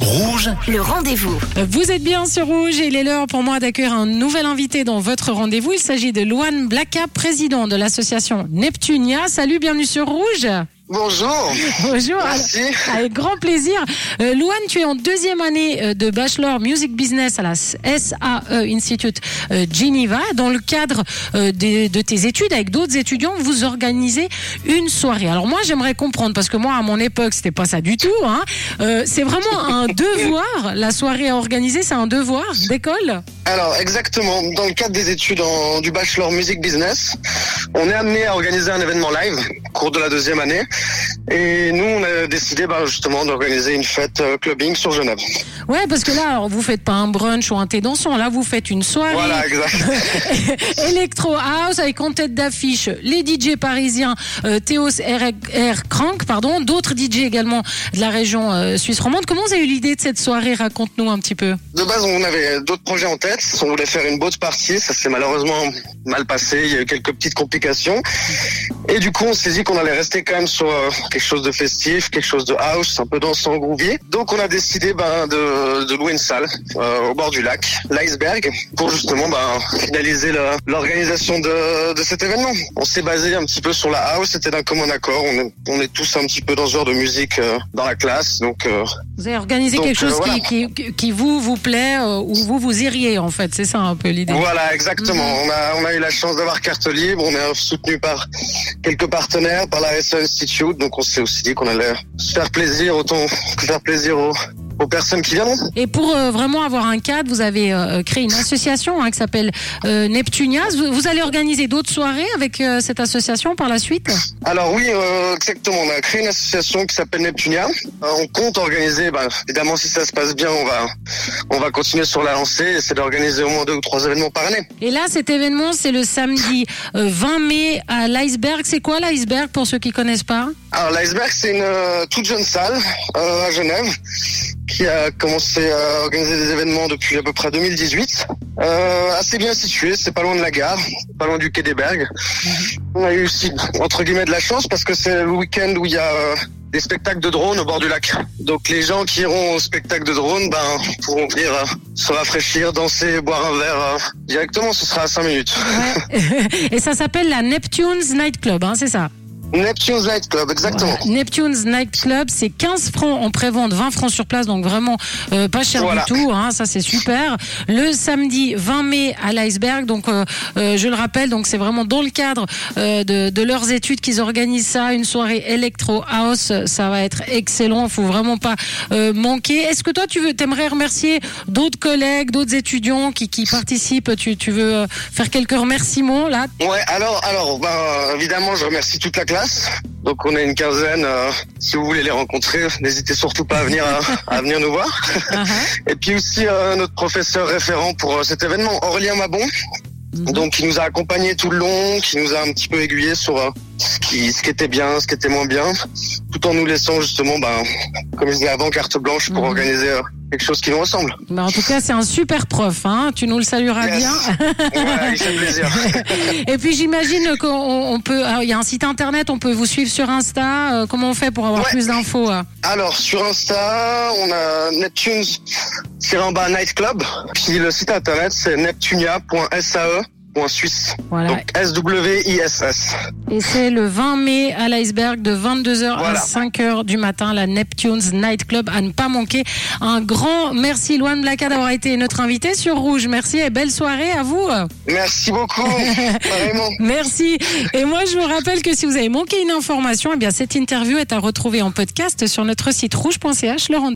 Rouge, Le rendez-vous. Vous êtes bien sur Rouge et il est l'heure pour moi d'accueillir un nouvel invité dans votre rendez-vous. Il s'agit de Luan Blaka, président de l'association Neptunia. Salut, bienvenue sur Rouge. Bonjour. Bonjour. Merci. Avec grand plaisir. Euh, Luan, tu es en deuxième année euh, de Bachelor Music Business à la SAE Institute euh, Geneva. Dans le cadre euh, de, de tes études, avec d'autres étudiants, vous organisez une soirée. Alors moi, j'aimerais comprendre, parce que moi, à mon époque, c'était pas ça du tout. Hein. Euh, c'est vraiment un devoir. La soirée à organiser, c'est un devoir d'école? Alors exactement, dans le cadre des études en- du bachelor music business, on est amené à organiser un événement live cours de la deuxième année. Et nous, on a décidé bah, justement d'organiser une fête euh, clubbing sur Genève. Ouais, parce que là, alors, vous faites pas un brunch ou un thé dansant. Là, vous faites une soirée. Voilà, exact. Electro House avec en tête d'affiche les DJ parisiens euh, Théos R, Crank, pardon, d'autres DJ également de la région euh, suisse romande. Comment vous avez eu l'idée de cette soirée? Raconte-nous un petit peu. De base, on avait d'autres projets en tête. On voulait faire une boat party. Ça s'est malheureusement mal passé. Il y a eu quelques petites complications. Et du coup, on s'est dit qu'on allait rester quand même sur euh, quelque chose de festif, quelque chose de house, un peu dansant, groovy. Donc, on a décidé ben, de, de louer une salle euh, au bord du lac, l'iceberg, pour justement ben, finaliser l'organisation de, de cet événement. On s'est basé un petit peu sur la house. C'était d'un commun accord. On est, on est tous un petit peu dans ce genre de musique euh, dans la classe. Donc, euh, Vous avez organisé Donc, quelque chose voilà. qui, qui, qui vous vous plaît ou vous vous iriez en fait. C'est ça un peu l'idée. Voilà, exactement. On a on a eu la chance d'avoir carte libre. On est soutenu par quelques partenaires, par la SE Institute. Donc on s'est aussi dit qu'on allait faire plaisir autant que faire plaisir aux, aux personnes qui viendront. Et pour euh, vraiment avoir un cadre, vous avez euh, créé une association hein, qui s'appelle euh, Neptunias. Vous, vous allez organiser d'autres soirées avec euh, cette association par la suite? Alors oui, euh, exactement. On a créé une association qui s'appelle Neptunia. Euh, on compte organiser, bah, évidemment si ça se passe bien, on va on va continuer sur la lancée. C'est d'organiser au moins deux ou trois événements par année. Et là, cet événement, c'est le samedi euh, 20 mai à l'iceberg. C'est quoi l'iceberg pour ceux qui connaissent pas? Alors l'iceberg, c'est une euh, toute jeune salle euh, à Genève qui a commencé à organiser des événements depuis à peu près 2018. Euh, assez bien situé, c'est pas loin de la gare, pas loin du quai des Bergues. On a eu aussi entre guillemets de la chance parce que c'est le week-end où il y a euh, des spectacles de drones au bord du lac. Donc les gens qui iront au spectacle de drones ben, pourront venir euh, se rafraîchir, danser, boire un verre directement. Ce sera à 5 minutes. Et ça s'appelle la Neptune's Night Club, hein, c'est ça? Neptune's Light Club, exactement. Voilà. Neptune's Night Club, c'est 15 francs en prévente, 20 francs sur place, donc vraiment euh, pas cher Voilà. du tout, hein, ça c'est super. Le samedi 20 mai à l'iceberg, donc euh, euh, je le rappelle, donc c'est vraiment dans le cadre de, de leurs études qu'ils organisent ça, une soirée Electro House, ça va être excellent, faut vraiment pas manquer. Est-ce que toi tu veux, t'aimerais remercier d'autres collègues, d'autres étudiants qui, qui participent Tu, tu veux faire quelques remerciements là? Ouais, alors, alors, ben, évidemment, je remercie toute la classe. Donc, on est une quinzaine. euh, si vous voulez les rencontrer, n'hésitez surtout pas à venir, à, à venir nous voir. Uh-huh. Et puis aussi euh, notre professeur référent pour euh, cet événement, Aurélien Mabon. Donc, qui nous a accompagnés tout le long, qui nous a un petit peu aiguillés sur euh, ce, qui, ce qui était bien, ce qui était moins bien, tout en nous laissant justement, ben, comme je disais avant, carte blanche pour Mhm. organiser euh, quelque chose qui nous ressemble. Bah, en tout cas, c'est un super prof, hein. tu nous le salueras Yes. bien. Plaisir. Et puis j'imagine qu'on on peut, alors, il y a un site internet, on peut vous suivre sur Insta. euh, comment on fait pour avoir Ouais. plus d'infos euh Alors, sur Insta, on a Neptunes bas Nightclub. Puis le site internet, c'est neptunia.sae.suisse. Voilà. Donc S-W-I-S-S. Et c'est le 20 mai à l'iceberg de 22h à Voilà. 5h du matin, la Neptune's Night Club à ne pas manquer. Un grand merci Luan Blaka d'avoir été notre invité sur Rouge. Merci et belle soirée à vous. Merci beaucoup. Vraiment. Merci. Et moi, je vous rappelle que si vous avez manqué une information, eh bien, cette interview est à retrouver en podcast sur notre site rouge.ch. Rendez-